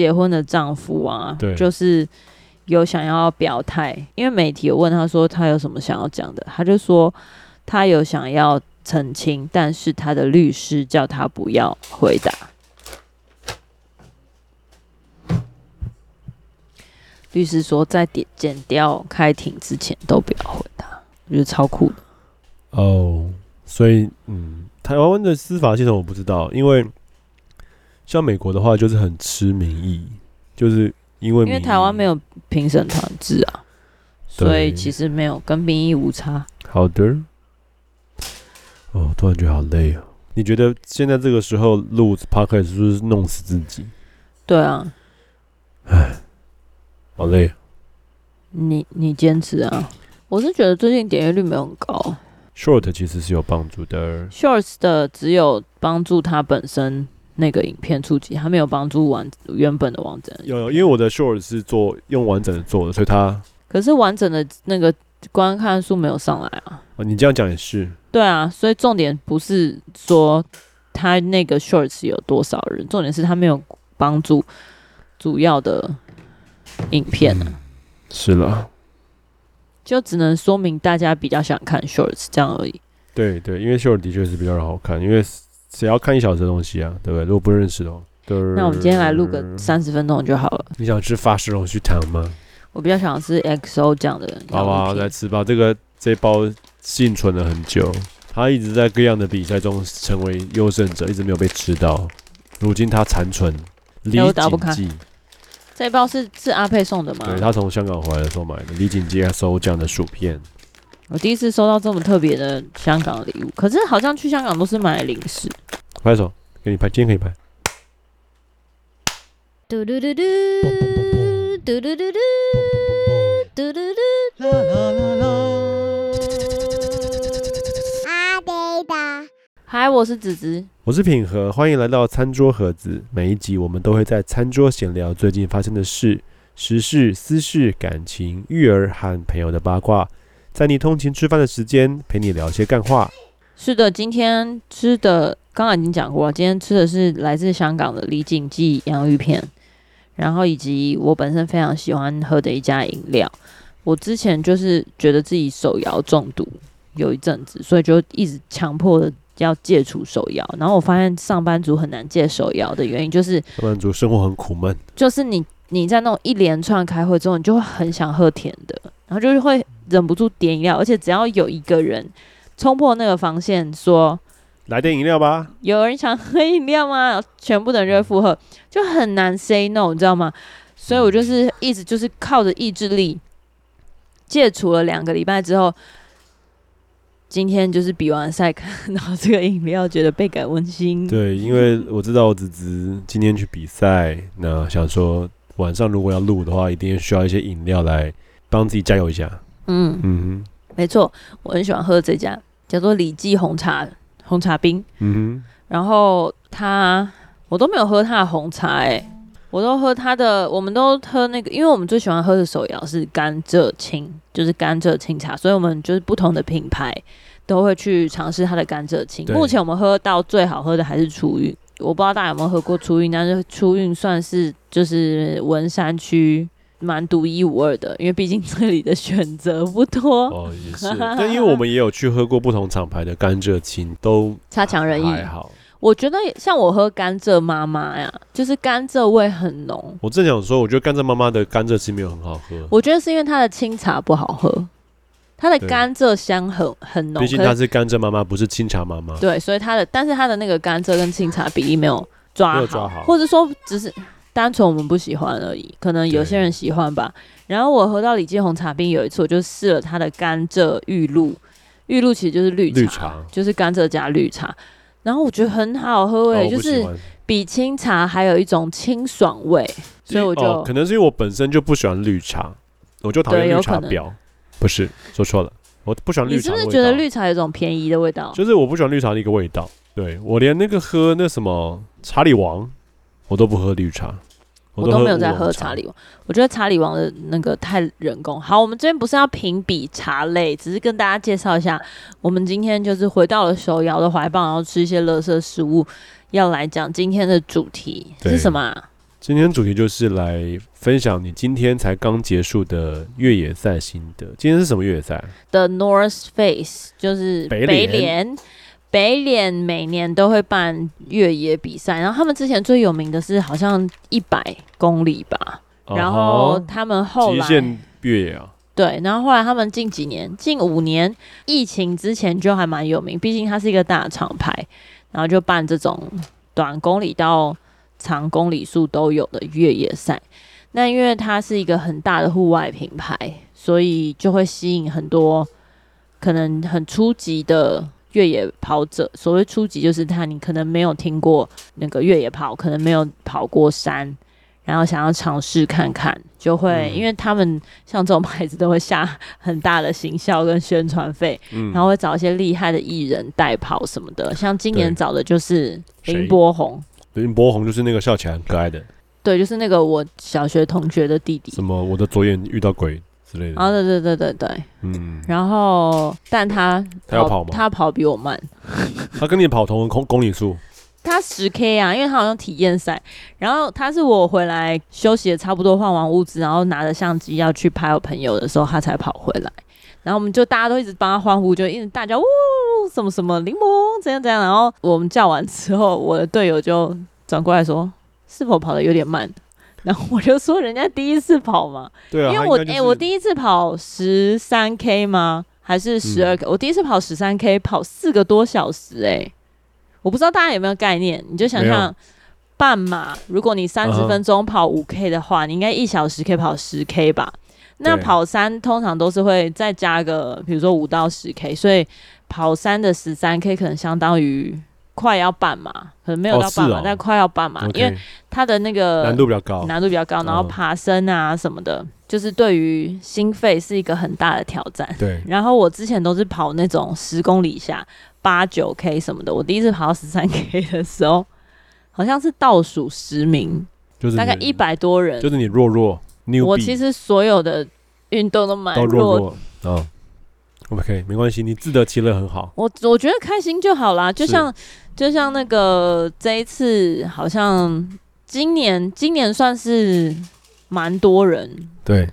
结婚的丈夫啊，对就是有想要表态，因为媒体有问他说他有什么想要讲的，他就说他有想要澄清，但是他的律师叫他不要回答。律师说在点剪掉开庭之前都不要回答，我觉得超酷的。哦，所以嗯，台湾的司法系统我不知道，因为像美国的话就是很吃民意，就是因为因为台湾没有评审团制啊，所以其实没有跟民意无差。好的。哦，突然觉得好累啊！你觉得现在这个时候录 podcast 是不是弄死自己？对啊。唉，好累啊。你你坚持啊！我是觉得最近点阅率没有很高。Short 其实是有帮助的。Shorts 的只有帮助它本身那个影片触及，它没有帮助完原本的网站。有有，因为我的 Short 是做用完整的做的，所以它。可是完整的那个观看数没有上来啊。哦，你这样讲也是。对啊，所以重点不是说他那个 Shorts 有多少人，重点是他没有帮助主要的影片呢、啊嗯。是了。就只能说明大家比较想看 shorts 这样而已。对对，因为 short 的确是比较好看，因为谁要看一小时的东西啊，对不对？如果不认识的话，那我们今天来录个三十分钟就好了。你想吃法式龙须糖吗？我比较想吃 XO 酱的人。好吧，来吃吧。这个这包幸存了很久，他一直在各样的比赛中成为优胜者，一直没有被吃到。如今他残存，李锦记。这包是是阿佩送的吗？对，他从香港回来的时候买的，李锦记 XO 酱的薯片。我第一次收到这么特别的香港礼物，可是好像去香港都是买零食。拍手，给你拍，今天可以拍。嘟嘟嘟嘟，嘟嘟嘟嘟，嘟嘟嘟，啦啦啦啦。嗨，我是子子，我是品和，欢迎来到餐桌盒子。每一集我们都会在餐桌闲聊最近发生的事、时事、私事、感情、育儿和朋友的八卦，在你通勤吃饭的时间陪你聊些干话。是的，今天吃的刚刚已经讲过，今天吃的是来自香港的李锦记洋芋片，然后以及我本身非常喜欢喝的一家饮料。我之前就是觉得自己手摇中毒有一阵子，所以就一直强迫的。要戒除手摇，然后我发现上班族很难戒手摇的原因就是上班族生活很苦闷，就是你你在那种一连串开会之后，你就会很想喝甜的，然后就是会忍不住点饮料，而且只要有一个人冲破那个防线说来点饮料吧，有人想喝饮料吗？全部的人就会附和，就很难 say no，你知道吗？所以我就是一直就是靠着意志力戒除了两个礼拜之后。今天就是比完赛 看到这个饮料，觉得倍感温馨。对，因为我知道我子子今天去比赛，那想说晚上如果要录的话，一定需要一些饮料来帮自己加油一下。嗯嗯，没错，我很喜欢喝这家叫做李记红茶红茶冰。嗯哼，然后他我都没有喝他的红茶，哎，我都喝他的，我们都喝那个，因为我们最喜欢喝的手摇是甘蔗青。就是甘蔗青茶，所以我们就是不同的品牌都会去尝试它的甘蔗青。目前我们喝到最好喝的还是初韵，我不知道大家有没有喝过初韵，但是初韵算是就是文山区蛮独一无二的，因为毕竟这里的选择不多。哦，也是，但因为我们也有去喝过不同厂牌的甘蔗青，都差强人意，还好。我觉得像我喝甘蔗妈妈呀，就是甘蔗味很浓。我正想说，我觉得甘蔗妈妈的甘蔗青没有很好喝。我觉得是因为它的清茶不好喝，它的甘蔗香很很浓。毕竟它是甘蔗妈妈，不是清茶妈妈。对，所以它的，但是它的那个甘蔗跟清茶比例没有抓好，或者说只是单纯我们不喜欢而已。可能有些人喜欢吧。然后我喝到李记红茶冰有一次，我就试了它的甘蔗玉露，玉露其实就是绿茶，绿茶就是甘蔗加绿茶。然后我觉得很好喝诶，就是比清茶还有一种清爽味，所以我就、哦、可能是因为我本身就不喜欢绿茶，我就讨厌绿茶婊。不是说错了，我不喜欢绿茶。你是不是觉得绿茶有种便宜的味道？就是我不喜欢绿茶的一个味道。对，我连那个喝那什么查理王，我都不喝绿茶。我都没有在喝查理王，我觉得查理王的那个太人工。好，我们这边不是要评比茶类，只是跟大家介绍一下，我们今天就是回到了手摇的怀抱，然后吃一些垃圾食物，要来讲今天的主题是什么啊？今天主题就是来分享你今天才刚结束的越野赛心得。今天是什么越野赛？The North Face 就是北脸。北脸每年都会办越野比赛，然后他们之前最有名的是好像一百公里吧。Uh 然后他们后来极限越野啊，对，然后后来他们近几年，近五年疫情之前就还蛮有名，毕竟它是一个大厂牌，然后就办这种短公里到。长公里数都有的越野赛，那因为它是一个很大的户外品牌，所以就会吸引很多可能很初级的越野跑者。所谓初级，就是他你可能没有听过那个越野跑，可能没有跑过山，然后想要尝试看看，就会、嗯、因为他们像这种牌子都会下 很大的行销跟宣传费、嗯，然后会找一些厉害的艺人代跑什么的。像今年找的就是林柏宏。林柏宏就是那个笑起来很可爱的，对，就是那个我小学同学的弟弟。什么？我的左眼遇到鬼之类的。啊，对对对对对，嗯。然后，但他他要跑吗？他跑比我慢。他跟你跑同公公里数？他十 K 啊，因为他好像体验赛。然后他是我回来休息的差不多，换完物资，然后拿着相机要去拍我朋友的时候，他才跑回来。然后我们就大家都一直帮他欢呼，就一直大叫呜什么什么柠檬怎样怎样。然后我们叫完之后，我的队友就转过来说：“是否跑得有点慢？”然后我就说：“人家第一次跑嘛，对啊，因为我哎、就是欸，我第一次跑十三 K 吗？还是十二 K？我第一次跑十三 K，跑四个多小时、欸，哎，我不知道大家有没有概念？你就想象半马，如果你三十分钟跑五 K 的话，你应该一小时可以跑十 K 吧？”那跑山通常都是会再加个，比如说五到十 K，所以跑山的十三 K 可能相当于快要半马，可能没有到半马，哦。哦、但快要半马，因为它的那个难度比较高，难度比较高，然后爬升啊什么的，哦、就是对于心肺是一个很大的挑战。对。然后我之前都是跑那种十公里以下八九 K 什么的，我第一次跑到十三 K 的时候，好像是倒数十名，就是大概一百多人，就是你弱弱。我其实所有的运动都蛮弱，弱，弱，嗯，OK，没关系，你自得其乐很好。我我觉得开心就好啦，就像就像那个这一次，好像今年今年算是蛮多人，对，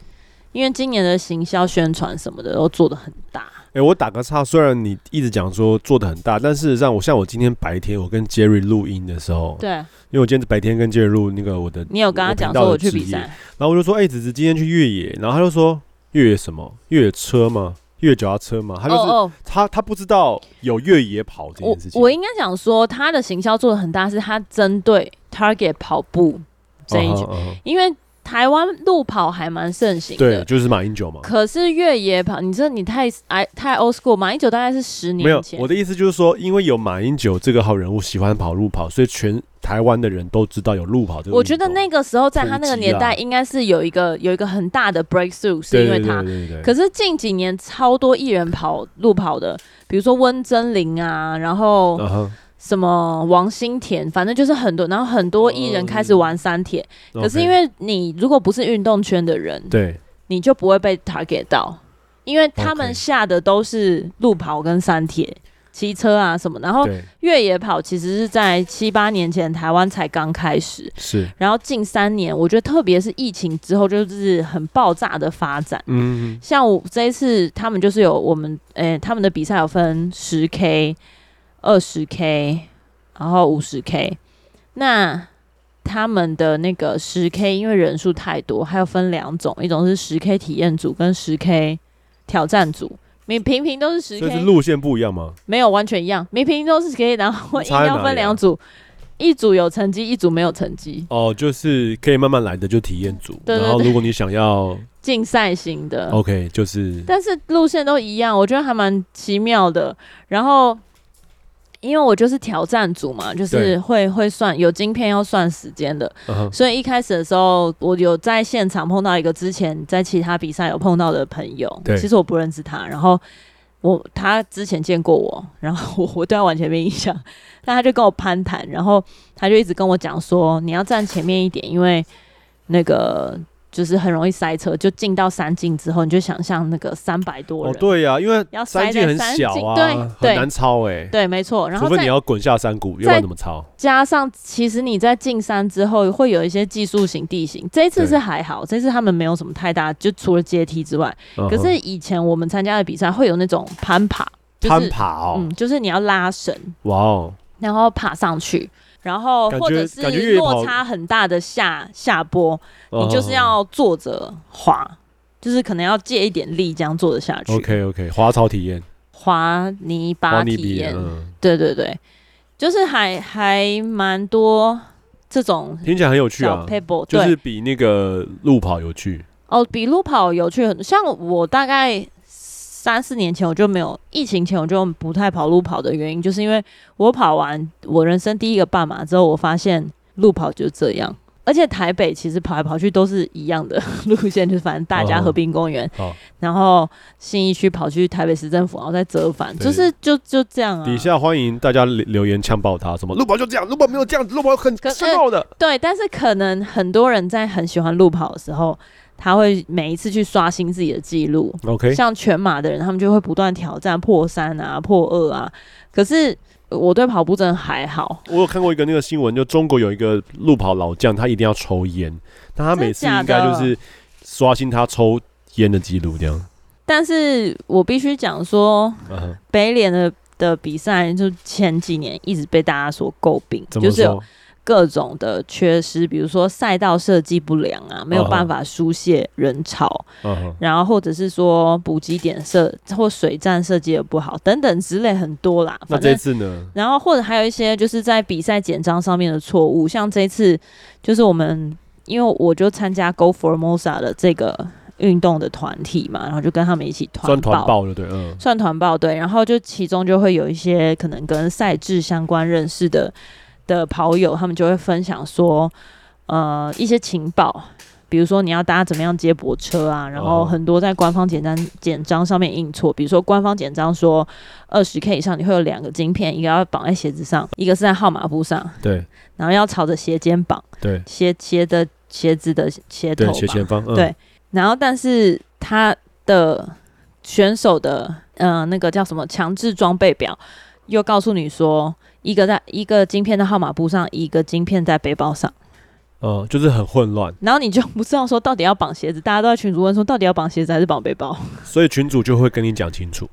因为今年的行销宣传什么的都做的很大。哎、欸，我打个岔，虽然你一直讲说做的很大，但事实上，我像我今天白天我跟 Jerry 录音的时候，对，因为我今天白天跟 Jerry 录那个我的，你有跟他讲说我去比赛，然后我就说，哎、欸，子子今天去越野，然后他就说越野什么？越野车吗？越野脚踏车吗？他就是、oh, oh. 他他不知道有越野跑这件事情。我，我应该讲说他的行销做的很大，是他针对 Target 跑步这一群，uh uh. 因为。台湾路跑还蛮盛行的，对，就是马英九嘛。可是越野跑，你知道你太哎太 old school，马英九大概是十年前。没有，我的意思就是说，因为有马英九这个好人物喜欢跑路跑，所以全台湾的人都知道有路跑这个。我觉得那个时候在他那个年代，应该是有一个有一个很大的 breakthrough，是因为他。对对对对对。可是近几年超多艺人跑路跑的，比如说温贞菱啊，然后。Uh -huh. 什么王心田，反正就是很多，然后很多艺人开始玩三铁，嗯，可是因为你如果不是运动圈的人，对，你就不会被 target 到，因为他们下的都是路跑跟三铁、骑车啊什么，然后越野跑其实是在七八年前台湾才刚开始，是，然后近三年我觉得特别是疫情之后就是很爆炸的发展，嗯，像我这一次他们就是有我们，诶、欸，他们的比赛有分十 K。二十 K，然后五十 K，那他们的那个十 K，因为人数太多，还有分两种，一种是十 K 体验组跟十 K 挑战组。你平平都是十 K，是路线不一样吗？没有，完全一样。每平平都是十 K，然后 硬要分两组，一组有成绩，一组没有成绩。哦，就是可以慢慢来的就体验组，然后如果你想要竞赛型的，OK，就是，但是路线都一样，我觉得还蛮奇妙的。然后。因为我就是挑战组嘛，就是会会算有晶片要算时间的，uh -huh. 所以一开始的时候，我有在现场碰到一个之前在其他比赛有碰到的朋友，其实我不认识他，然后我他之前见过我，然后我 我对他完全没印象，但他就跟我攀谈，然后他就一直跟我讲说，你要站前面一点，因为那个。就是很容易塞车，就进到山径之后，你就想象那个三百多人。哦，对呀、啊，因为要塞在山径很小啊，对，很难超哎、欸。对，没错。然后除非你要滚下山谷，要不然怎么超？加上，其实你在进山之后，会有一些技术型地形。这一次是还好，这次他们没有什么太大，就除了阶梯之外。可是以前我们参加的比赛会有那种攀爬，就是、攀爬哦，嗯，就是你要拉绳，哇哦，然后爬上去。然后或者是落差很大的下下坡，你就是要坐着滑，就是可能要借一点力这样坐着下去。OK OK，滑草体验，滑泥巴体验，嗯、对对对，就是还还蛮多这种，听起来很有趣啊，就是比那个路跑有趣。哦，比路跑有趣很多。像我大概。三四年前我就没有，疫情前我就不太跑路跑的原因，就是因为我跑完我人生第一个半马之后，我发现路跑就这样，而且台北其实跑来跑去都是一样的 路线，就是反正大家和平公园，哦、然后信义区跑去台北市政府，然后再折返，就是就就这样啊。底下欢迎大家留言呛爆他，什么路跑就这样，路跑没有这样子，路跑很深奥的。对，但是可能很多人在很喜欢路跑的时候。他会每一次去刷新自己的记录，OK，像全马的人，他们就会不断挑战破三啊、破二啊。可是我对跑步真的还好。我有看过一个那个新闻，就中国有一个路跑老将，他一定要抽烟，但他每次应该就是刷新他抽烟的记录这样。但是我必须讲说，北脸的的比赛就前几年一直被大家所诟病，就是有。各种的缺失，比如说赛道设计不良啊，没有办法疏泄人潮，uh -huh. 然后或者是说补给点设或水站设计的不好等等之类很多啦。那这次呢？然后或者还有一些就是在比赛简章上面的错误，像这次就是我们因为我就参加 Go Formosa 的这个运动的团体嘛，然后就跟他们一起团报，了对，嗯，算团报对，然后就其中就会有一些可能跟赛制相关认识的。的跑友，他们就会分享说，呃，一些情报，比如说你要搭怎么样接驳车啊，然后很多在官方简单简章上面印错，比如说官方简章说二十 K 以上你会有两个晶片，一个要绑在鞋子上，一个是在号码布上，对，然后要朝着鞋尖绑，对，鞋鞋的鞋子的鞋头，斜前方，嗯，对，然后但是他的选手的，呃，那个叫什么强制装备表又告诉你说。一个在一个晶片的号码布上，一个晶片在背包上，嗯，就是很混乱。然后你就不知道说到底要绑鞋子，大家都在群主问说到底要绑鞋子还是绑背包，所以群主就会跟你讲清楚。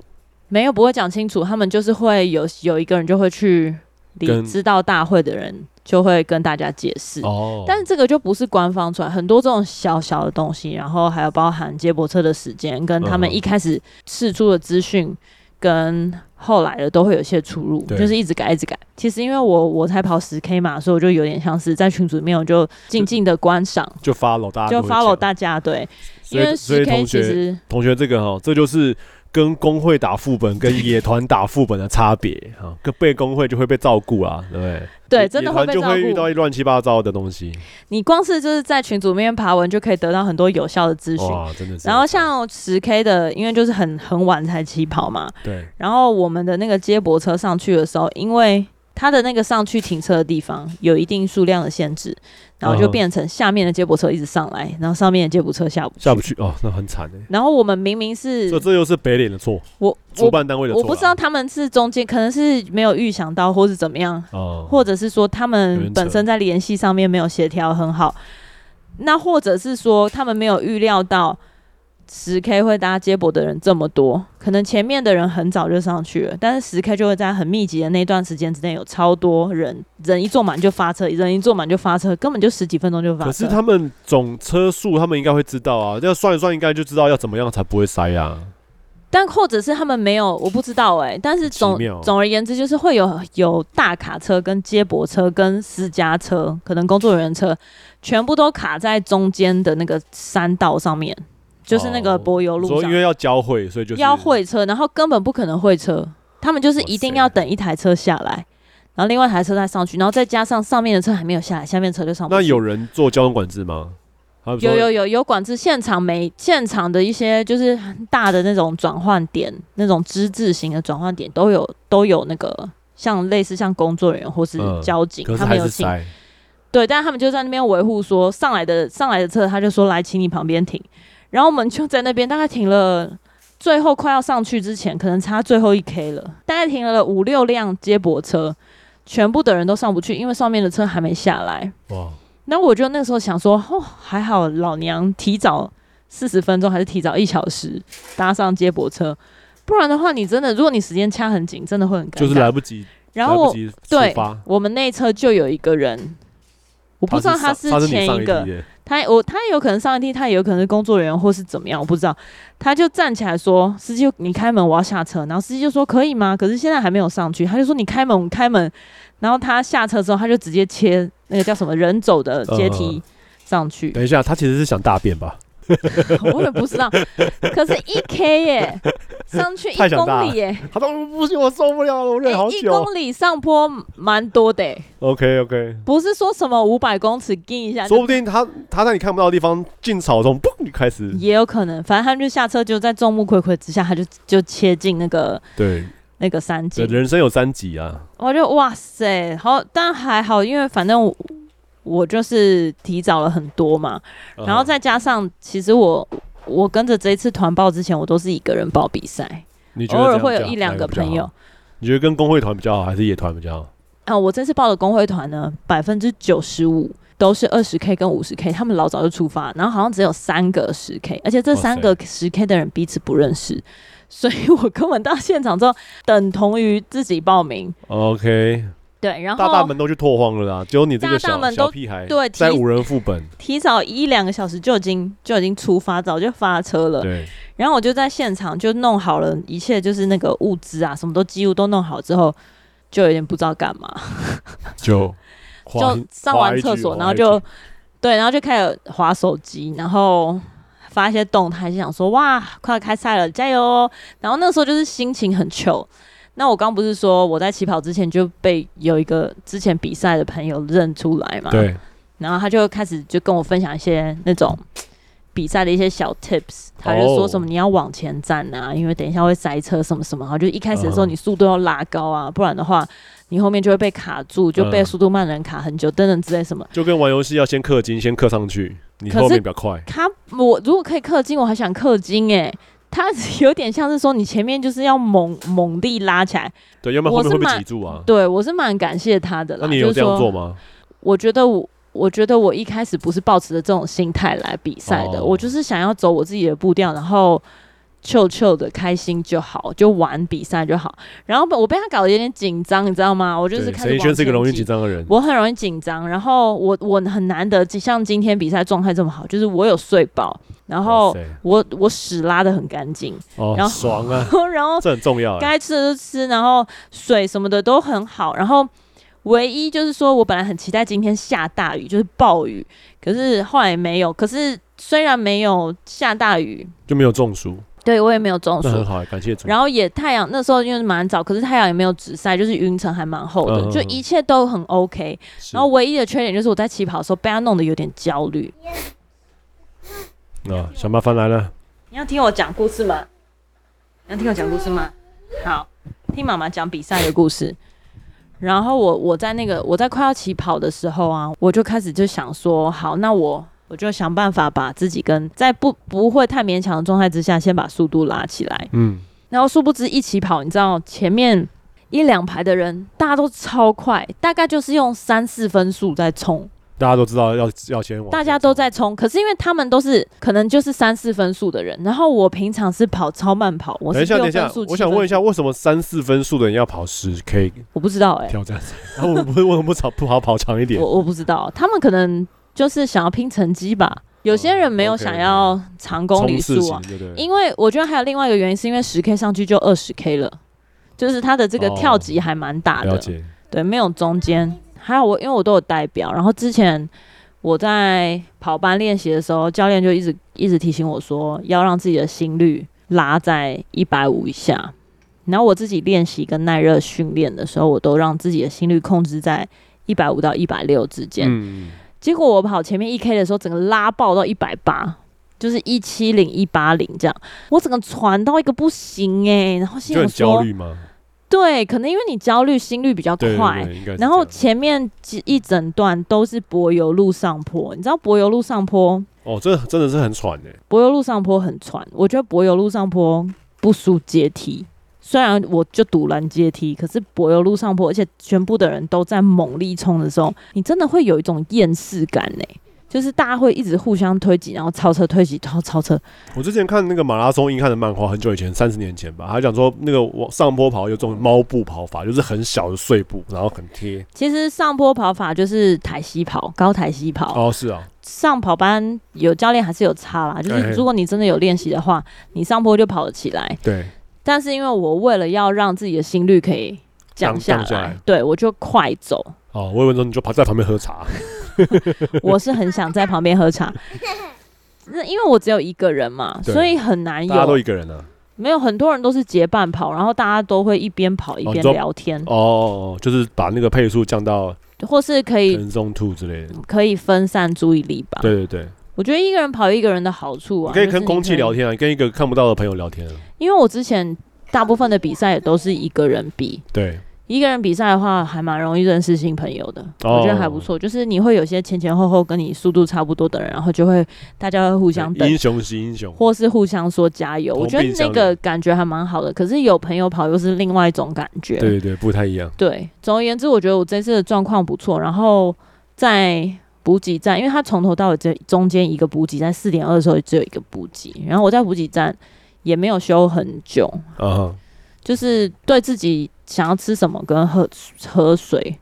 没有不会讲清楚，他们就是会有有一个人就会去理知道大会的人就会跟大家解释。哦，但是这个就不是官方出来，很多这种小小的东西，然后还有包含接驳车的时间跟他们一开始释出的资讯。跟后来的都会有些出入，就是一直改一直改。其实因为我我才跑十 K 嘛，所以我就有点像是在群组里面，我就静静的观赏，就 follow 大家，就 follow 大家。对，因为十 K 其实同学这个哈，这就是。跟工会打副本跟野团打副本的差别啊，跟被工会就会被照顾啊，对不对？对，真的会被照顾。就会遇到一乱七八糟的东西。你光是就是在群组里面爬文，就可以得到很多有效的资讯。哇，真的是。然后像十 K 的，因为就是很很晚才起跑嘛。对。然后我们的那个接驳车上去的时候，因为它的那个上去停车的地方有一定数量的限制。然后就变成下面的接驳车一直上来，然后上面的接驳车下不去，下不去哦，那很惨哎。然后我们明明是，这这又是北脸的错，我主办单位的错，我不知道他们是中间可能是没有预想到，或是怎么样，哦，或者是说他们本身在联系上面没有协调很好，那或者是说他们没有预料到。十 K 会搭接驳的人这么多，可能前面的人很早就上去了，但是十 K 就会在很密集的那段时间之内有超多人，人一坐满就发车，人一坐满就发车，根本就十几分钟就发车。可是他们总车速，他们应该会知道啊，要算一算，应该就知道要怎么样才不会塞啊。但或者是他们没有，我不知道哎、欸。但是总总而言之，就是会有有大卡车、跟接驳车、跟私家车，可能工作人员车，全部都卡在中间的那个山道上面。就是那个柏油路上，因为要交会，所以就要会车，然后根本不可能会车，他们就是一定要等一台车下来，然后另外一台车再上去，然后再加上上面的车还没有下来，下面车就上不去。那有人做交通管制吗？有有有有管制，现场每现场的一些就是很大的那种转换点，那种之字形的转换点都有都有那个像类似像工作人员或是交警，嗯、他们有请。对，但他们就在那边维护，说上来的上来的车，他就说来，请你旁边停。然后我们就在那边大概停了，最后快要上去之前，可能差最后一 K 了，大概停了五六辆接驳车，全部的人都上不去，因为上面的车还没下来。哇！那我就那时候想说，哦，还好老娘提早四十分钟，还是提早一小时搭上接驳车，不然的话，你真的如果你时间掐很紧，真的会很尴尬，就是来不及。然后我对，我们那车就有一个人，我不知道他是前一个。他我他有可能上电梯，他也有可能是工作人员或是怎么样，我不知道。他就站起来说：“司机，你开门，我要下车。”然后司机就说：“可以吗？”可是现在还没有上去。他就说：“你开门，开门。”然后他下车之后，他就直接切那个叫什么人走的阶梯上去。呃，等一下，他其实是想大便吧？我也不知道，可是一 K 耶，上去一公里耶，他说不行，我受不了了，我忍好久。一公里上坡蛮多的。OK OK，不是说什么五百公尺进一下，说不定他他在你看不到的地方进草丛，嘣就开始。也有可能，反正他们就下车，就在众目睽睽之下，他就就切进那个对那个三级。人生有三级啊！我就哇塞，好，但还好，因为反正我。就是提早了很多嘛，然后再加上，其实我我跟着这一次团报之前，我都是一个人报比赛，偶尔会有一两个朋友。你觉得跟工会团比较好，还是野团比较好？啊，我这次报的工会团呢，百分之九十五都是二十 K 跟五十 K，他们老早就出发，然后好像只有三个十 K，而且这三个十 K 的人彼此不认识，所以我根本到现场之后，等同于自己报名。OK。对，然后大大们都去拓荒了啦，只有你这个小大大们都小屁孩对，在五人副本提早一两个小时就已经就已经出发，早就发车了。对，然后我就在现场就弄好了一切，就是那个物资啊，什么都几乎都弄好之后，就有点不知道干嘛，就 就上完厕所，然后就对，然后就开始划手机，然后发一些动态，就想说哇，快要开赛了，加油！然后那时候就是心情很糗。那我刚不是说我在起跑之前就被有一个之前比赛的朋友认出来嘛？对。然后他就开始就跟我分享一些那种比赛的一些小 tips，他就说什么你要往前站啊，因为等一下会塞车什么什么。然后就一开始的时候你速度要拉高啊，不然的话你后面就会被卡住，就被速度慢的人卡很久，等等之类什么。就跟玩游戏要先氪金，先氪上去，你后面比较快。他我如果可以氪金，我还想氪金哎、欸。它有点像是说，你前面就是要猛猛地拉起来，对，要不然后面会被挤住啊。对，我是蛮感谢他的啦。那你有这样做吗？我觉得我，我觉得我一开始不是抱持着这种心态来比赛的，哦，我就是想要走我自己的步调，然后。臭臭的开心就好，就玩比赛就好。然后我被他搞得有点紧张，你知道吗？我就是开始。是一个容易紧张的人。我很容易紧张，然后我我很难得像今天比赛状态这么好，就是我有睡饱，然后我我屎拉的很干净，哦，然后爽啊，然后这很重要，该吃的就吃，然后水什么的都很好。然后唯一就是说我本来很期待今天下大雨，就是暴雨，可是后来没有。可是虽然没有下大雨，就没有中暑。对，我也没有中暑，很好，感谢主。然后也太阳那时候因为蛮早，可是太阳也没有直晒，就是云层还蛮厚的，嗯，就一切都很 OK。然后唯一的缺点就是我在起跑的时候被他弄得有点焦虑。啊，小麻烦来了。你要听我讲故事吗？你要听我讲故事吗？好，听妈妈讲比赛的故事。然后我我在那个我在快要起跑的时候啊，我就开始就想说，好，那我。我就想办法把自己跟在不不会太勉强的状态之下，先把速度拉起来。嗯，然后殊不知一起跑，你知道前面一两排的人大家都超快，大概就是用三四分速在冲。大家都知道要要先往，大家都在冲，可是因为他们都是可能就是三四分速的人，然后我平常是跑超慢跑，我是六分速。等一下，等一下，我想问一下，为什么三四分速的人要跑十 K？我不知道哎、欸，挑战。然后我不会为什么不跑不好跑长一点？我我不知道，他们可能。就是想要拼成绩吧，有些人没有想要长公里数啊，因为我觉得还有另外一个原因，是因为十 K 上去就二十 K 了，就是他的这个跳级还蛮大的，对，没有中间。还有我，因为我都有代表，然后之前我在跑班练习的时候，教练就一直一直提醒我说，要让自己的心率拉在一百五以下。然后我自己练习跟耐热训练的时候，我都让自己的心率控制在一百五到一百六之间。嗯结果我跑前面一 K 的时候，整个拉爆到一百八，就是一七零一八零这样，我整个喘到一个不行哎、欸，然后心里说，就很焦虑吗？对，可能因为你焦虑，心率比较快，然后前面一整段都是柏油路上坡，你知道柏油路上坡？哦，这真的是很喘的。柏油路上坡很喘，我觉得柏油路上坡不输阶梯。虽然我就堵拦阶梯，可是柏油路上坡，而且全部的人都在猛力冲的时候，你真的会有一种厌世感呢。就是大家会一直互相推挤，然后超车推挤，然后超车。我之前看那个马拉松硬汉的漫画，很久以前，三十年前吧，他讲说那个往上坡跑有种猫步跑法，就是很小的碎步，然后很贴。其实上坡跑法就是台膝跑，高台膝跑。哦，是啊。上跑班有教练还是有差啦，就是如果你真的有练习的话，你上坡就跑得起来。对。但是因为我为了要让自己的心率可以降下来，对我就快走。哦，我以为说你就跑在旁边喝茶。我是很想在旁边喝茶，那因为我只有一个人嘛，所以很难有。大家都一个人啊？没有，很多人都是结伴跑，然后大家都会一边跑一边聊天。哦，哦，就是把那个配速降到，或是可以可以分散注意力吧。对对对，我觉得一个人跑一个人的好处啊，可以跟空气聊天啊，跟一个看不到的朋友聊天啊。因为我之前大部分的比赛也都是一个人比，对。一个人比赛的话，还蛮容易认识新朋友的，哦、我觉得还不错。就是你会有些前前后后跟你速度差不多的人，然后就会大家会互相等，英雄惜英雄，或是互相说加油。我觉得那个感觉还蛮好的。可是有朋友跑又是另外一种感觉，对对，不太一样。对，总而言之，我觉得我这次的状况不错。然后在补给站，因为它从头到尾这中间一个补给，站四点二的时候只有一个补给，然后我在补给站也没有休很久，啊就是对自己想要吃什么跟喝喝水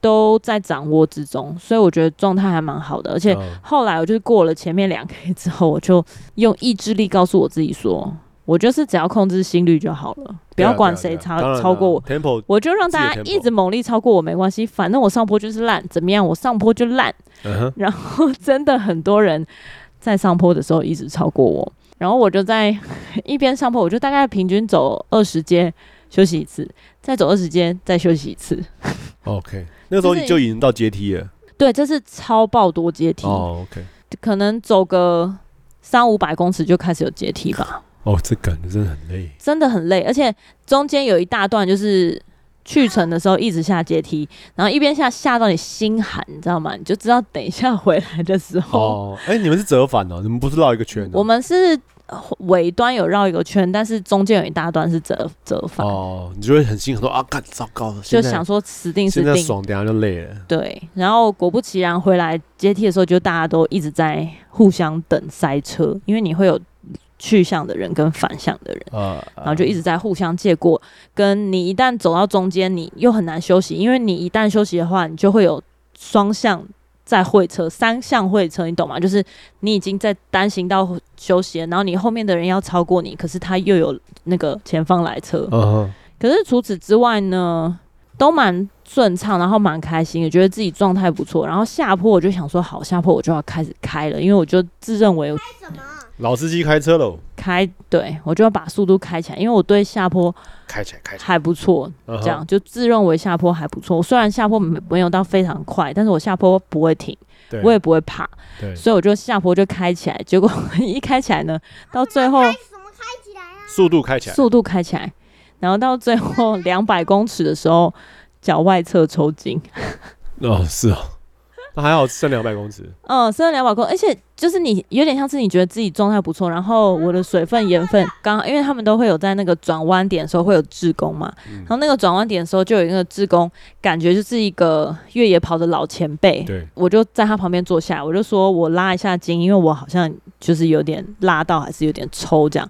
都在掌握之中，所以我觉得状态还蛮好的。而且后来我就是过了前面两个月之后，我就用意志力告诉我自己说，我就是只要控制心率就好了，不要管谁超超过我，我就让大家一直猛力超过我没关系，反正我上坡就是烂，怎么样？我上坡就烂。然后真的很多人在上坡的时候一直超过我。然后我就在 一边上坡，我就大概平均走二十阶休息一次，再走二十阶再休息一次。OK，那个时候你就已经到阶梯了。对，这是超爆多阶梯。哦，OK，可能走个三五百公尺就开始有阶梯吧。哦，这感觉真的很累，真的很累，而且中间有一大段就是。去程的时候一直下阶梯，然后一边下下到你心寒，你知道吗？你就知道等一下回来的时候。哦，哎、欸，你们是折返哦，你们不是绕一个圈？我们是尾端有绕一个圈，但是中间有一大段是折折返。哦，你就会很心很说啊，干糟糕了，就想说死定死定，现在爽，等下就累了。对，然后果不其然回来阶梯的时候，就大家都一直在互相等塞车，因为你会有。去向的人跟反向的人，啊，然后就一直在互相借过。跟你一旦走到中间，你又很难休息，因为你一旦休息的话，你就会有双向在会车、三项会车，你懂吗？就是你已经在单行道休息了，然后你后面的人要超过你，可是他又有那个前方来车。Uh-huh. 可是除此之外呢，都蛮顺畅，然后蛮开心，也觉得自己状态不错。然后下坡我就想说，好，下坡我就要开始开了，因为我就自认为。老司机开车喽，开，对，我就要把速度开起来，因为我对下坡开起来开起来还不错，这样就自认为下坡还不错。虽然下坡没有到非常快，但是我下坡不会停，我也不会怕，所以我就下坡就开起来。结果 一开起来呢，到最后速度开起来，速度开起来，然后到最后两百公尺的时候，脚外侧抽筋。哦，是啊。那还好，剩两百公尺。嗯，剩两百公尺，而且就是你有点像是你觉得自己状态不错，然后我的水分、盐分刚好，因为他们都会有在那个转弯点的时候会有志工嘛，嗯、然后那个转弯点的时候就有一个志工，感觉就是一个越野跑的老前辈。对，我就在他旁边坐下来，我就说我拉一下筋，因为我好像就是有点拉到，还是有点抽这样。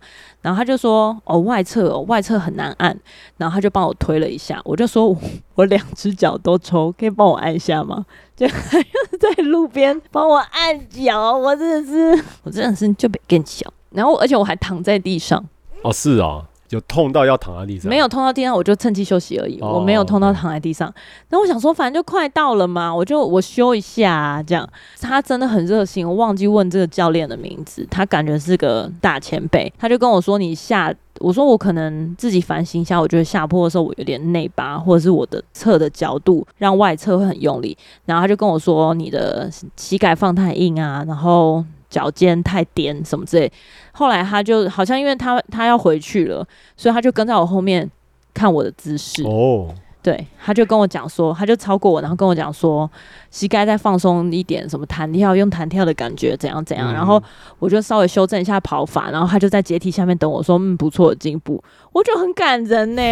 然后他就说：“哦，外侧哦，外侧很难按。”然后他就帮我推了一下，我就说：“我 两只脚都抽，可以帮我按一下吗？”就在路边帮我按脚，我真的是，我真的是就被更小。然后而且我还躺在地上。哦，是啊。有痛到要躺在地上？没有痛到地上，我就趁机休息而已。Oh, 我没有痛到躺在地上。那.我想说，反正就快到了嘛，我就我休一下啊，这样。他真的很热心，我忘记问这个教练的名字。他感觉是个大前辈，他就跟我说：“你下。”我说：“我可能自己反省一下，我觉得下坡的时候我有点内八，或者是我的侧的角度让外侧会很用力。”然后他就跟我说：“你的膝盖放太硬啊，然后。”脚尖太颠什么之类，后来他就好像因为他他要回去了，所以他就跟在我后面看我的姿势。哦。对，他就跟我讲说，他就超过我，然后跟我讲说，膝盖再放松一点，什么弹跳，用弹跳的感觉怎样怎样，嗯、然后我就稍微修正一下跑法，然后他就在阶梯下面等我说，嗯，不错的进步，我觉得很感人呢。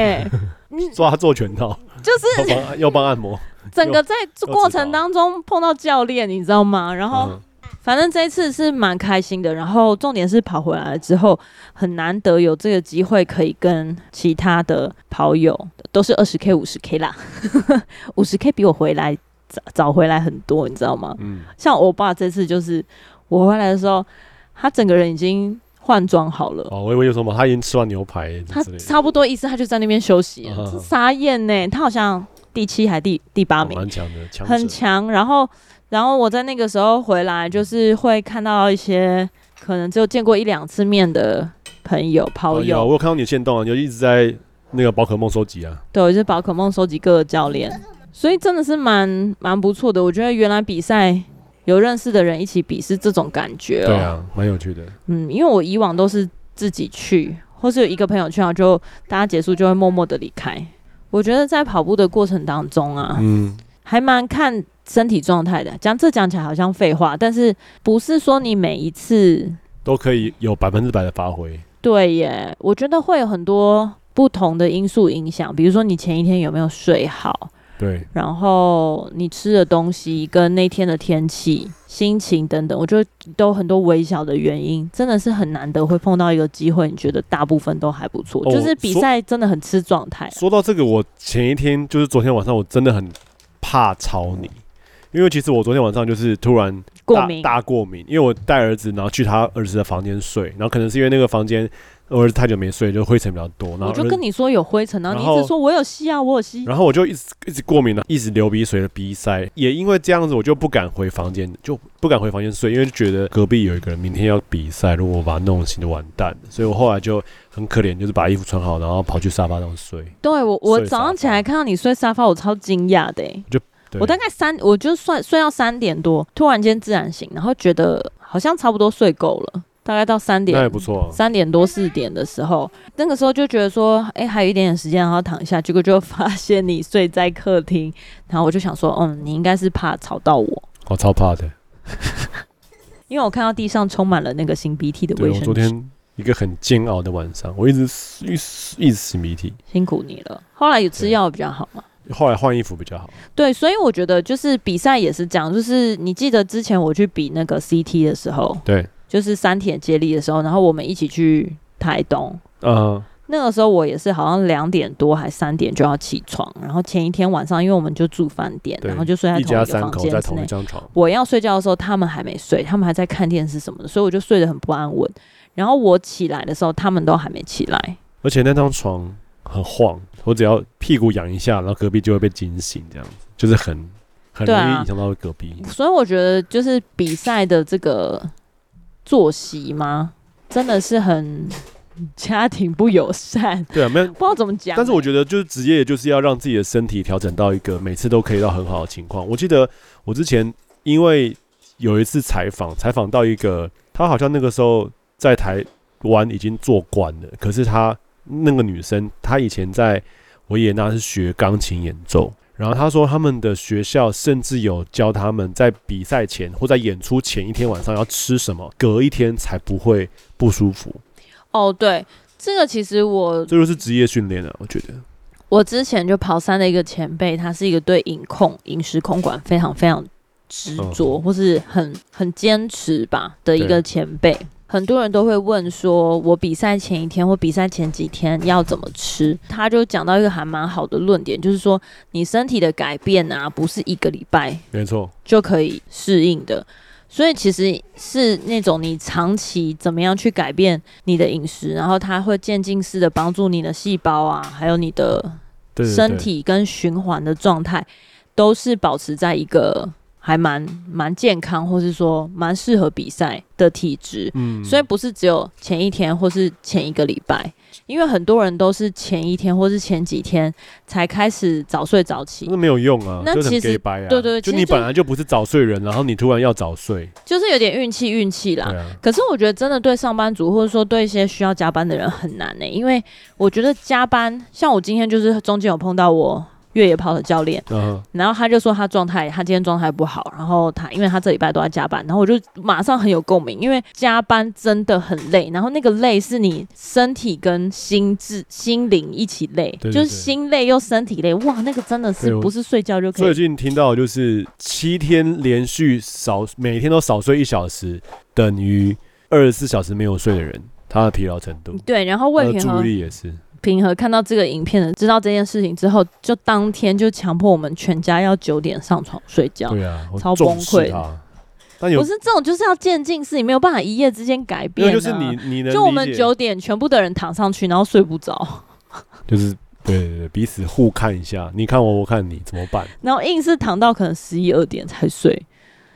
你 抓他做全套，就是要帮要帮按摩，整个在过程当中碰到教练，你知道吗？然后。嗯反正这一次是蛮开心的，然后重点是跑回来了之后，很难得有这个机会可以跟其他的跑友，都是二十 K、五十 K 啦，五十 K 比我回来早早回来很多，你知道吗？嗯，像我爸这次就是我回来的时候，他整个人已经换装好了。哦，我以为有什么，他已经吃完牛排，他差不多意思，他就在那边休息，啊、傻眼呢，他好像第七还第第八名，蛮强的，很强，然后。然后我在那个时候回来，就是会看到一些可能只有见过一两次面的朋友、跑友。哦、我有看到你的限动啊，你就一直在那个宝可梦收集啊。对，我就是宝可梦收集各个教练，所以真的是蛮蛮不错的。我觉得原来比赛有认识的人一起比是这种感觉、哦。对啊，蛮有趣的。嗯，因为我以往都是自己去，或是有一个朋友去，然后就大家结束就会默默的离开。我觉得在跑步的过程当中啊，嗯，还蛮看。身体状态的，讲这讲起来好像废话，但是不是说你每一次都可以有百分之百的发挥？对耶，我觉得会有很多不同的因素影响，比如说你前一天有没有睡好，对，然后你吃的东西跟那天的天气、心情等等，我觉得都很多微小的原因，真的是很难得会碰到一个机会，你觉得大部分都还不错，哦、就是比赛真的很吃状态。说到这个，我前一天就是昨天晚上，我真的很怕吵你。因为其实我昨天晚上就是突然大过敏，大过敏，因为我带儿子，然后去他儿子的房间睡，然后可能是因为那个房间我儿子太久没睡，就灰尘比较多。然后我就跟你说有灰尘，然后你一直说我有吸啊，我有吸。然后我就一直一直过敏了，一直流鼻水的鼻塞。也因为这样子，我就不敢回房间，就不敢回房间睡，因为就觉得隔壁有一个人明天要比赛，如果我把他弄醒就完蛋了。所以我后来就很可怜，就是把衣服穿好，然后跑去沙发上睡。对我，我早上起来看到你睡沙发，我超惊讶的、欸。就。我大概三，我就算睡到三点多，突然间自然醒，然后觉得好像差不多睡够了，大概到三点，那也不错。三点多四点的时候，那个时候就觉得说，哎、欸，还有一点点时间，然后躺一下，结果就发现你睡在客厅，然后我就想说，嗯，你应该是怕吵到我，我超怕的，因为我看到地上充满了那个擤鼻涕的卫生昨天一个很煎熬的晚上，我一直一直一直擤鼻涕，辛苦你了。后来有吃药比较好吗？后来换衣服比较好。对，所以我觉得就是比赛也是这样，就是你记得之前我去比那个 CT 的时候，对，就是三铁接力的时候，然后我们一起去台东，嗯、uh-huh，那个时候我也是好像两点多还三点就要起床，然后前一天晚上因为我们就住饭店，然后就睡在同一个房间，在同一张床。我要睡觉的时候，他们还没睡，他们还在看电视什么的，所以我就睡得很不安稳。然后我起来的时候，他们都还没起来，而且那张床很晃。我只要屁股仰一下，然后隔壁就会被惊醒，这样子就是很很容易影响到隔壁。啊。所以我觉得就是比赛的这个作息吗，真的是很 家庭不友善。对啊，没有不知道怎么讲。但是我觉得就是职业，就是要让自己的身体调整到一个每次都可以到很好的情况。我记得我之前因为有一次采访，采访到一个他好像那个时候在台湾已经做官了，可是他。那个女生，她以前在维也纳是学钢琴演奏，然后他说他们的学校甚至有教他们在比赛前或在演出前一天晚上要吃什么，隔一天才不会不舒服。哦，对，这个其实我这就是职业训练啊，我觉得。我之前就跑山的一个前辈，他是一个对饮控、饮食控管非常非常执着，或是很很坚持吧的一个前辈。很多人都会问说，我比赛前一天或比赛前几天要怎么吃？他就讲到一个还蛮好的论点，就是说你身体的改变啊，不是一个礼拜没错就可以适应的，所以其实是那种你长期怎么样去改变你的饮食，然后它会渐进式的帮助你的细胞啊，还有你的身体跟循环的状态，都是保持在一个。还蛮蛮健康，或是说蛮适合比赛的体质，嗯，所以不是只有前一天或是前一个礼拜，因为很多人都是前一天或是前几天才开始早睡早起，那没有用啊。那其实、啊、对，对对，就你本来就不是早睡人，然后你突然要早睡，就是有点运气运气啦、啊。可是我觉得真的对上班族或者说对一些需要加班的人很难呢、欸，因为我觉得加班，像我今天就是中间有碰到我。越野跑的教练，uh-huh. 然后他就说他状态，他今天状态不好，然后他因为他这礼拜都在加班，然后我就马上很有共鸣，因为加班真的很累，然后那个累是你身体跟心智、心灵一起累，对对对，就是心累又身体累，哇，那个真的是不是睡觉就可以。最近听到就是七天连续少，每天都少睡一小时，等于二十四小时没有睡的人，他的疲劳程度。对，然后胃平注意力也是。平和看到这个影片的，知道这件事情之后，就当天就强迫我们全家要九点上床睡觉。对啊，超崩溃。但有不是这种，就是要渐进式，你没有办法一夜之间改变、啊。就是你，你就我们九点全部的人躺上去，然后睡不着。就是对对对，彼此互看一下，你看我，我看你，怎么办？然后硬是躺到可能十一二点才睡。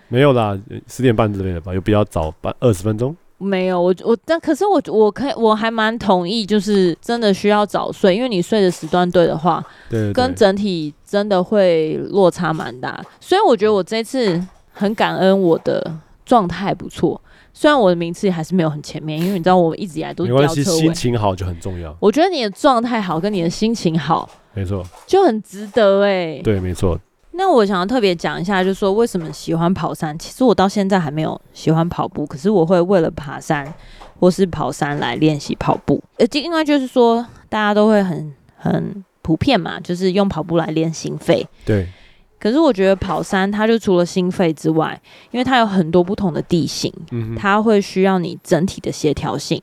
没有啦，十点半之类的吧，有比较早半二十分钟。没有我我但可是我我可以我还蛮同意，就是真的需要早睡，因为你睡的时段对的话，对，对，对，跟整体真的会落差蛮大。所以我觉得我这次很感恩我的状态不错，虽然我的名次还是没有很前面，因为你知道我一直以来都是。没关系，心情好就很重要。我觉得你的状态好跟你的心情好，没错，就很值得哎、欸。对，没错。那我想要特别讲一下，就是说为什么喜欢跑山。其实我到现在还没有喜欢跑步，可是我会为了爬山或是跑山来练习跑步。呃，应该就是说大家都会很很普遍嘛，就是用跑步来练心肺。对。可是我觉得跑山，它就除了心肺之外，因为它有很多不同的地形，嗯，它会需要你整体的协调性。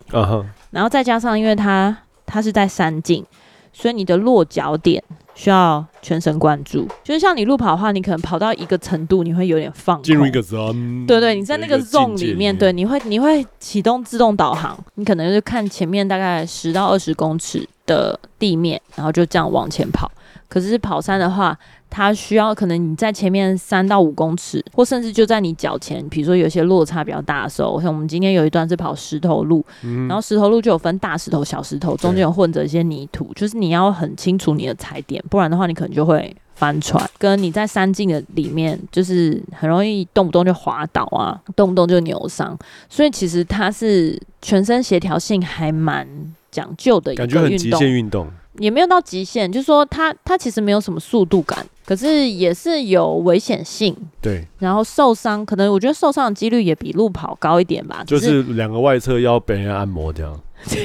然后再加上，因为它它是在山境，所以你的落脚点。需要全神贯注，就是像你路跑的话，你可能跑到一个程度，你会有点放进入一个 zone，对对，你在那个 zone 里面，对，你会你会启动自动导航，你可能就是看前面大概十到二十公尺的地面，然后就这样往前跑。可是跑山的话，它需要可能你在前面三到五公尺，或甚至就在你脚前，比如说有些落差比较大的时候，像我们今天有一段是跑石头路，嗯、然后石头路就有分大石头、小石头，中间有混着一些泥土，就是你要很清楚你的踩点，不然的话你可能就会翻船。跟你在山径的里面，就是很容易动不动就滑倒啊，动不动就扭伤，所以其实它是全身协调性还蛮讲究的一个运动，感觉很极限运动。也没有到极限，就是说它它其实没有什么速度感，可是也是有危险性。对，然后受伤，可能我觉得受伤的几率也比路跑高一点吧。就是两个外侧要被人按摩这样。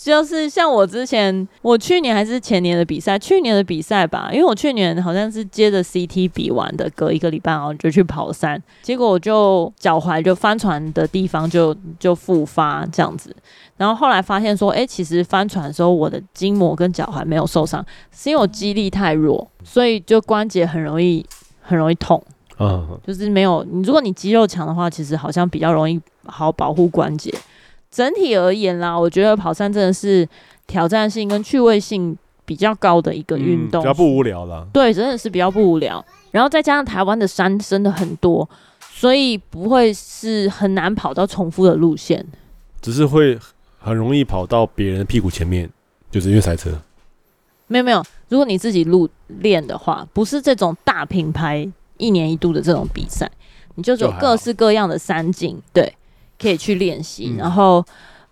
就是像我之前，我去年还是前年的比赛，去年的比赛吧，因为我去年好像是接着 CT 比完的，隔一个礼拜然后就去跑山，结果我就脚踝就翻船的地方就就复发这样子，然后后来发现说，哎、欸，其实翻船的时候我的筋膜跟脚踝没有受伤，是因为我肌力太弱，所以就关节很容易很容易痛，嗯，就是没有你，如果你肌肉强的话，其实好像比较容易好保护关节。整体而言啦，我觉得跑山真的是挑战性跟趣味性比较高的一个运动，嗯，比较不无聊啦。对，真的是比较不无聊。然后再加上台湾的山真的很多，所以不会是很难跑到重复的路线，只是会很容易跑到别人的屁股前面，就是因为塞车。没有没有，如果你自己路练的话，不是这种大品牌一年一度的这种比赛，你就有各式各样的山景，对。可以去练习，然后，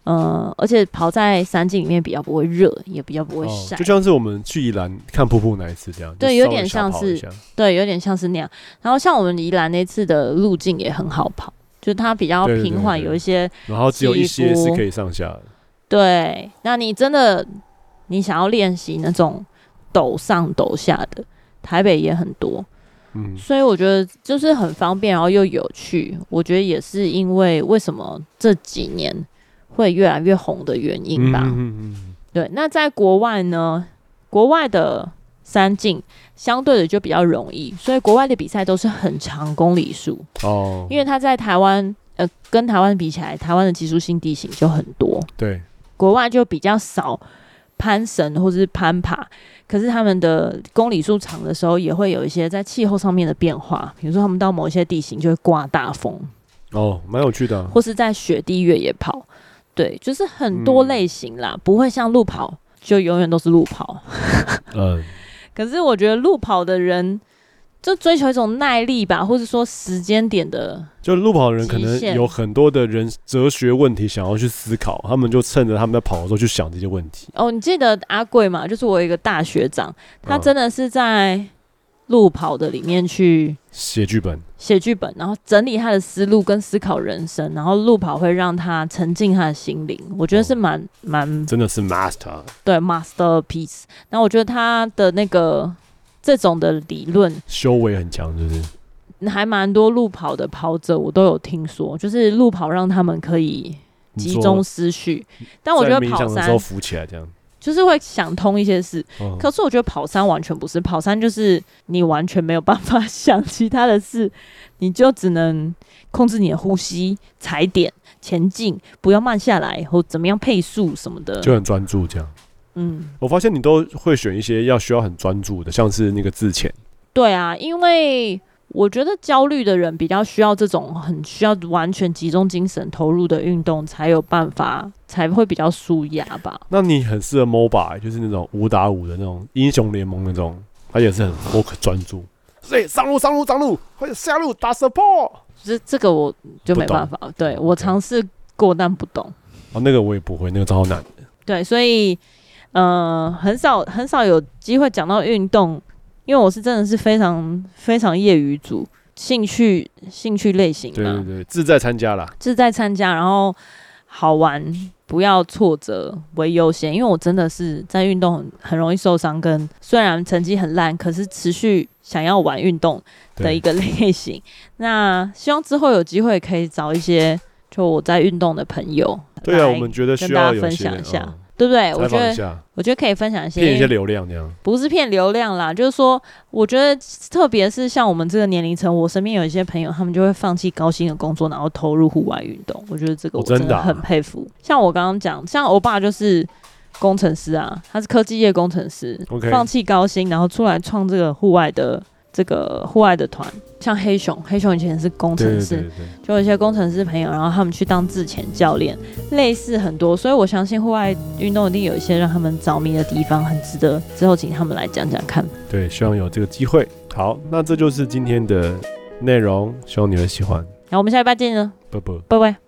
嗯、呃，而且跑在山径里面比较不会热，也比较不会晒，哦，就像是我们去宜兰看瀑布那一次这样。对，有点像是，对，有点像是那样。然后像我们宜兰那次的路径也很好跑，就它比较平缓，有一些，然后只有一些是可以上下的。对，那你真的你想要练习那种陡上陡下的，台北也很多。嗯，所以我觉得就是很方便，然后又有趣。我觉得也是因为为什么这几年会越来越红的原因吧。嗯嗯嗯。对，那在国外呢，国外的三进相对的就比较容易，所以国外的比赛都是很长公里数哦。因为他在台湾，呃，跟台湾比起来，台湾的技术性地形就很多。对，国外就比较少攀绳或者是攀爬。可是他们的公里数长的时候，也会有一些在气候上面的变化，比如说他们到某一些地形就会刮大风，哦，蛮有趣的。或是在雪地越野跑，对，就是很多类型啦，嗯、不会像路跑就永远都是路跑。嗯，可是我觉得路跑的人就追求一种耐力吧，或者说时间点的。就路跑的人可能有很多的人哲学问题想要去思考，他们就趁着他们在跑的时候去想这些问题。哦，你记得阿贵嘛？就是我一个大学长，他真的是在。路跑的里面去写剧本，写剧本，然后整理他的思路跟思考人生，然后路跑会让他沉浸他的心灵，我觉得是蛮蛮、哦、真的是 master 对 masterpiece。然后我觉得他的那个这种的理论修为很强，就是还蛮多路跑的跑者我都有听说，就是路跑让他们可以集中思绪，但我觉得跑山时浮起来这样。就是会想通一些事，哦、可是我觉得跑山完全不是，跑山就是你完全没有办法想其他的事，你就只能控制你的呼吸、踩点、前进，不要慢下来，或怎么样配速什么的，就很专注这样。嗯，我发现你都会选一些要需要很专注的，像是那个自潜。对啊，因为。我觉得焦虑的人比较需要这种很需要完全集中精神投入的运动，才有办法，才会比较舒压吧。那你很适合 MOBA，就是那种五打五的那种英雄联盟那种，它也是很 focus 专注。所以上路上路上路，或者下路打 support。这这个我就没办法，对我尝试过但不懂。哦，那个我也不会，那个超难的。对，所以嗯、呃，很少很少有机会讲到运动。因为我是真的是非常非常业余组，兴趣兴趣类型的，对对对，志在参加啦，自在参加，然后好玩，不要挫折为优先。因为我真的是在运动很很容易受伤，跟虽然成绩很烂，可是持续想要玩运动的一个 类型。那希望之后有机会可以找一些就我在运动的朋友，对啊，我们觉得需要跟大家分享一下。嗯对不对？我觉得，我觉得可以分享一些骗一些流量，这样不是骗流量啦，就是说，我觉得特别是像我们这个年龄层，我身边有一些朋友，他们就会放弃高薪的工作，然后投入户外运动。我觉得这个我真的很佩服。像我刚刚讲，像欧巴就是工程师啊，他是科技业工程师放弃高薪，然后出来创这个户外的。这个户外的团，像黑熊，黑熊以前是工程师，对对对对，就有一些工程师朋友，然后他们去当自潜教练，类似很多，所以我相信户外运动一定有一些让他们着迷的地方，很值得之后请他们来讲讲看。对，希望有这个机会。好，那这就是今天的内容，希望你会喜欢。那我们下礼拜见了，拜拜，拜拜。